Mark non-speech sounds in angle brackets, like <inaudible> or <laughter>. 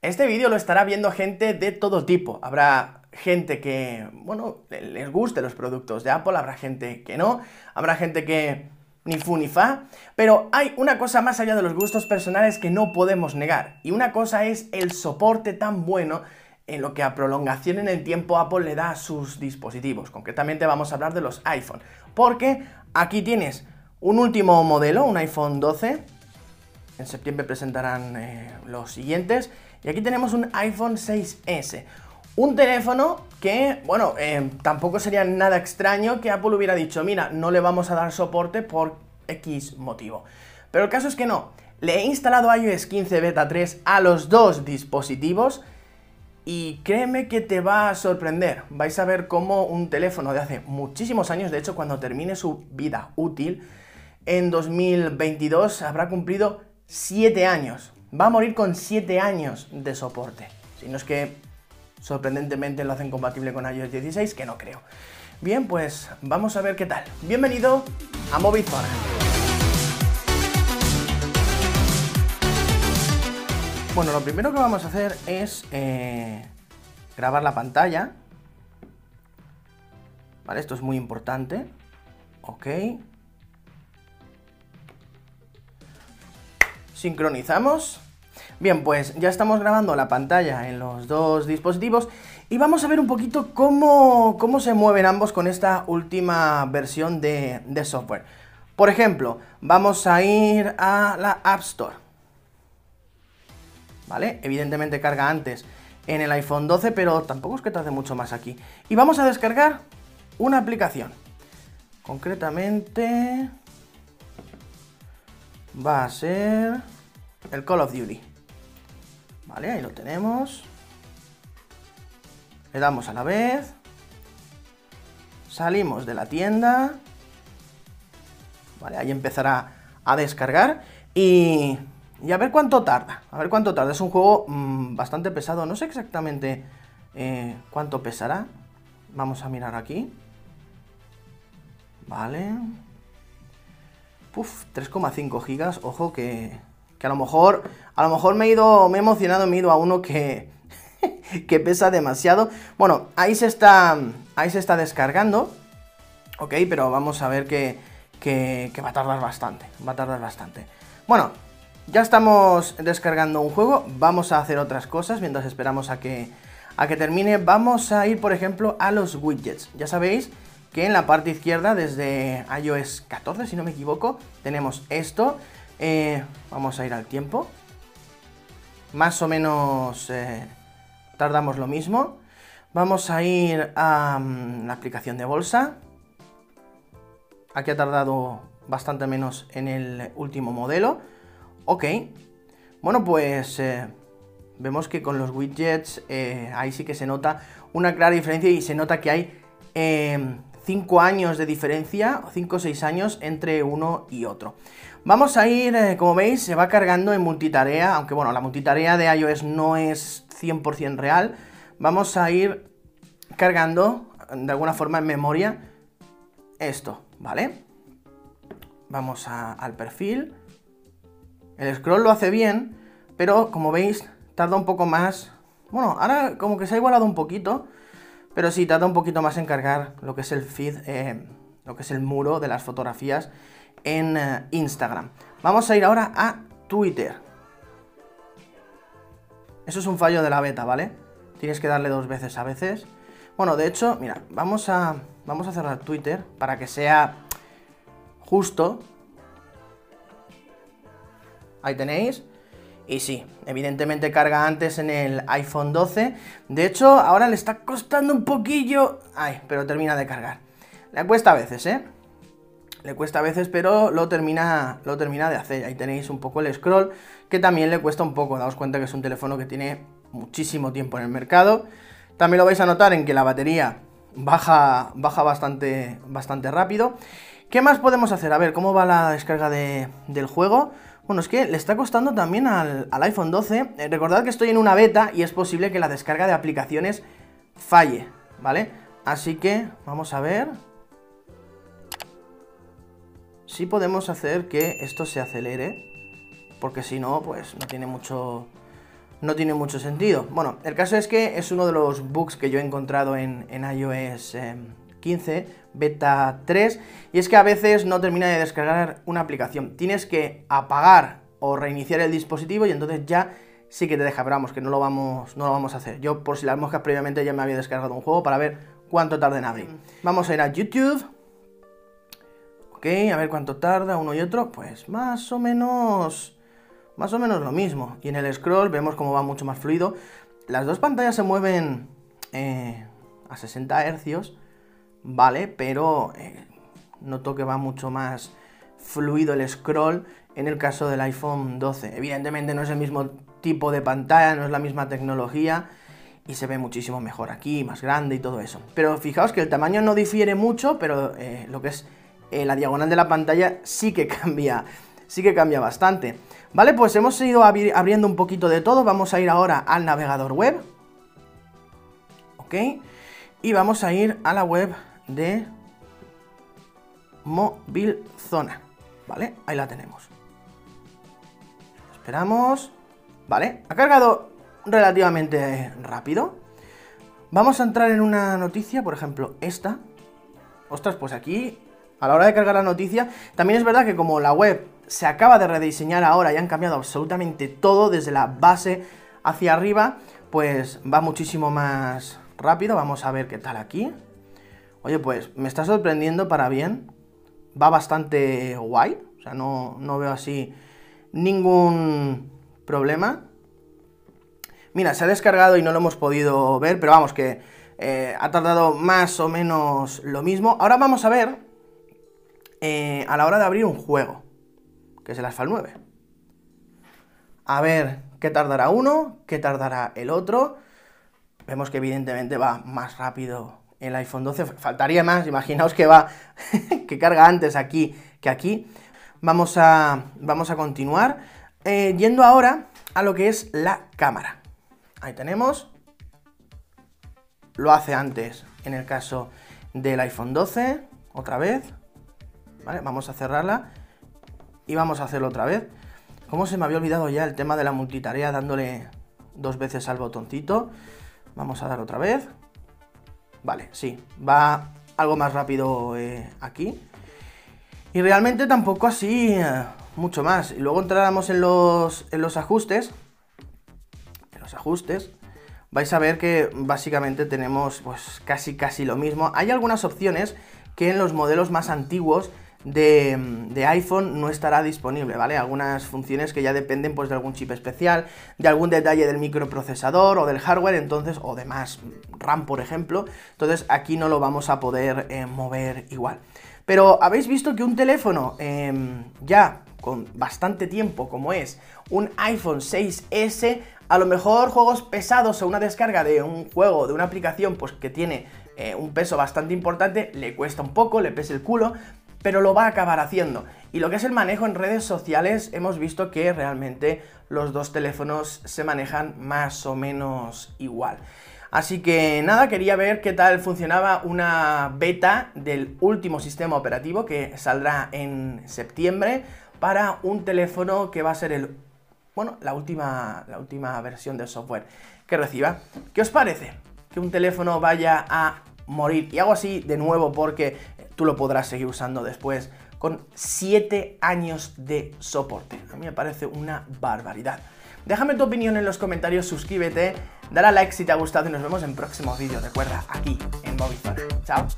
Este vídeo lo estará viendo gente de todo tipo. Habrá gente que, bueno, les guste los productos de Apple, habrá gente que no, habrá gente que ni fu ni fa, pero hay una cosa más allá de los gustos personales que no podemos negar, y una cosa es el soporte tan bueno en lo que a prolongación en el tiempo Apple le da a sus dispositivos. Concretamente vamos a hablar de los iPhone, porque aquí tienes un último modelo, un iPhone 12, en septiembre presentarán eh, los siguientes, y aquí tenemos un iPhone 6S. Un teléfono que, bueno, eh, tampoco sería nada extraño que Apple hubiera dicho, mira, no le vamos a dar soporte por X motivo. Pero el caso es que no. Le he instalado iOS 15 Beta 3 a los dos dispositivos y créeme que te va a sorprender. Vais a ver cómo un teléfono de hace muchísimos años, de hecho cuando termine su vida útil, en 2022 habrá cumplido 7 años va a morir con 7 años de soporte. Si no es que sorprendentemente lo hacen compatible con iOS 16, que no creo. Bien, pues vamos a ver qué tal. Bienvenido a Movizona. Bueno, lo primero que vamos a hacer es eh, grabar la pantalla. Vale, esto es muy importante. Ok. Sincronizamos. Bien, pues ya estamos grabando la pantalla en los dos dispositivos y vamos a ver un poquito cómo, cómo se mueven ambos con esta última versión de, software. Por ejemplo, vamos a ir a la App Store. ¿Vale? Evidentemente carga antes en el iPhone 12, pero tampoco es que tarde mucho más aquí. Y vamos a descargar una aplicación. Concretamente va a ser el Call of Duty. Vale, ahí lo tenemos. Le damos a la vez. Salimos de la tienda. Vale, ahí empezará a descargar. Y, y a ver cuánto tarda. A ver cuánto tarda. Es un juego mmm, bastante pesado. No sé exactamente eh, cuánto pesará. Vamos a mirar aquí. Vale. Uf, 3,5 gigas. Ojo que, que a lo mejor, a lo mejor me he ido, me he emocionado, me he ido a uno que, <laughs> que pesa demasiado. Bueno, ahí se está, ahí se está descargando, ok, pero vamos a ver que, que, que va a tardar bastante, va a tardar bastante. Bueno, ya estamos descargando un juego, vamos a hacer otras cosas mientras esperamos a que, a que termine. Vamos a ir, por ejemplo, a los widgets. Ya sabéis que en la parte izquierda, desde iOS 14, si no me equivoco, tenemos esto. Eh, vamos a ir al tiempo. Más o menos eh, tardamos lo mismo. Vamos a ir a um, la aplicación de bolsa. Aquí ha tardado bastante menos en el último modelo. Ok. Bueno, pues eh, vemos que con los widgets ahí sí que se nota una clara diferencia y se nota que hay 5 años de diferencia, 5 o 6 años entre uno y otro. Vamos a ir, eh, como veis, se va cargando en multitarea, aunque bueno, la multitarea de iOS no es 100% real. Vamos a ir cargando, de alguna forma en memoria, esto, ¿vale? Vamos al perfil. El scroll lo hace bien, pero como veis, tarda un poco más. Bueno, ahora como que se ha igualado un poquito, pero sí, tarda un poquito más en cargar lo que es el feed, eh, lo que es el muro de las fotografías en eh, Instagram. Vamos a ir ahora a Twitter. Eso es un fallo de la beta, ¿vale? Tienes que darle dos veces a veces. Bueno, de hecho, mira, vamos a, vamos a cerrar Twitter para que sea justo. Ahí tenéis. Y sí, evidentemente carga antes en el iPhone 12. De hecho, ahora le está costando un poquillo... Ay, pero termina de cargar. Le cuesta a veces, ¿eh? Le cuesta a veces, pero lo termina, lo termina de hacer. Ahí tenéis un poco el scroll, que también le cuesta un poco. Daos cuenta que es un teléfono que tiene muchísimo tiempo en el mercado. También lo vais a notar en que la batería baja, baja bastante, bastante rápido. ¿Qué más podemos hacer? A ver, ¿cómo va la descarga del juego? Bueno, es que le está costando también al, al iPhone 12. Eh, recordad que estoy en una beta y es posible que la descarga de aplicaciones falle, ¿vale? Así que vamos a ver. Sí podemos hacer que esto se acelere, porque si no, pues no tiene mucho, no tiene mucho sentido. Bueno, el caso es que es uno de los bugs que yo he encontrado en, iOS 15, em, beta 3, y es que a veces no termina de descargar una aplicación. Tienes que apagar o reiniciar el dispositivo y entonces ya sí que te deja, pero vamos, que no lo vamos, no lo vamos a hacer. Yo, por si las moscas previamente ya me había descargado un juego para ver cuánto tarda en abrir. Vamos a ir a YouTube. Ok, a ver cuánto tarda uno y otro. Pues más o menos más o menos lo mismo. Y en el scroll vemos cómo va mucho más fluido. Las dos pantallas se mueven eh, a 60 Hz, ¿vale? Pero eh, noto que va mucho más fluido el scroll en el caso del iPhone 12. Evidentemente no es el mismo tipo de pantalla, no es la misma tecnología y se ve muchísimo mejor aquí, más grande y todo eso. Pero fijaos que el tamaño no difiere mucho, pero eh, lo que es la diagonal de la pantalla sí que cambia, sí que cambia bastante. Vale, pues hemos ido abriendo un poquito de todo. Vamos a ir ahora al navegador web. Ok. Y vamos a ir a la web de Mobile Zona. ¿Vale? Ahí la tenemos. Esperamos. Vale, ha cargado relativamente rápido. Vamos a entrar en una noticia, por ejemplo, esta. Ostras, pues aquí, a la hora de cargar la noticia, también es verdad que como la web se acaba de rediseñar ahora y han cambiado absolutamente todo desde la base hacia arriba, pues va muchísimo más rápido. Vamos a ver qué tal aquí. Oye, pues me está sorprendiendo para bien. Va bastante guay. O sea, no, veo así ningún problema. Mira, se ha descargado y no lo hemos podido ver, pero vamos que eh, ha tardado más o menos lo mismo. Ahora vamos a ver eh, a la hora de abrir un juego que es el Asphalt 9. A ver qué tardará uno, qué tardará el otro. Vemos que evidentemente va más rápido el iPhone 12. Faltaría más, imaginaos que va, <laughs> que carga antes aquí que aquí. Vamos a, vamos a continuar. Eh, yendo ahora a lo que es la cámara. Ahí tenemos. Lo hace antes en el caso del iPhone 12. Otra vez. Vamos a cerrarla y vamos a hacerlo otra vez. Como se me había olvidado ya el tema de la multitarea dándole dos veces al botoncito. Vamos a dar otra vez. Vale, sí, va algo más rápido eh, aquí. Y realmente tampoco así eh, mucho más. Y luego entráramos en los, en los ajustes. En los ajustes. Vais a ver que básicamente tenemos pues casi casi lo mismo. Hay algunas opciones que en los modelos más antiguos de, iPhone no estará disponible, ¿vale? Algunas funciones que ya dependen pues de algún chip especial, de algún detalle del microprocesador o del hardware, entonces, o de más RAM, por ejemplo, entonces aquí no lo vamos a poder eh, mover igual. Pero habéis visto que un teléfono em, ya con bastante tiempo, como es un iPhone 6S, a lo mejor juegos pesados o una descarga de un juego, de una aplicación, pues que tiene eh, un peso bastante importante, le cuesta un poco, le pesa el culo, pero lo va a acabar haciendo. Y lo que es el manejo en redes sociales, hemos visto que realmente los dos teléfonos se manejan más o menos igual. Así que nada, quería ver qué tal funcionaba una beta del último sistema operativo que saldrá en septiembre para un teléfono que va a ser el bueno, la última la última versión del software que reciba. ¿Qué os parece? Que un teléfono vaya a morir. Y hago así de nuevo porque tú lo podrás seguir usando después con 7 años de soporte. A mí me parece una barbaridad. Déjame tu opinión en los comentarios, suscríbete, dale a like si te ha gustado y nos vemos en próximos vídeos. Recuerda, aquí en Movizona. Chao.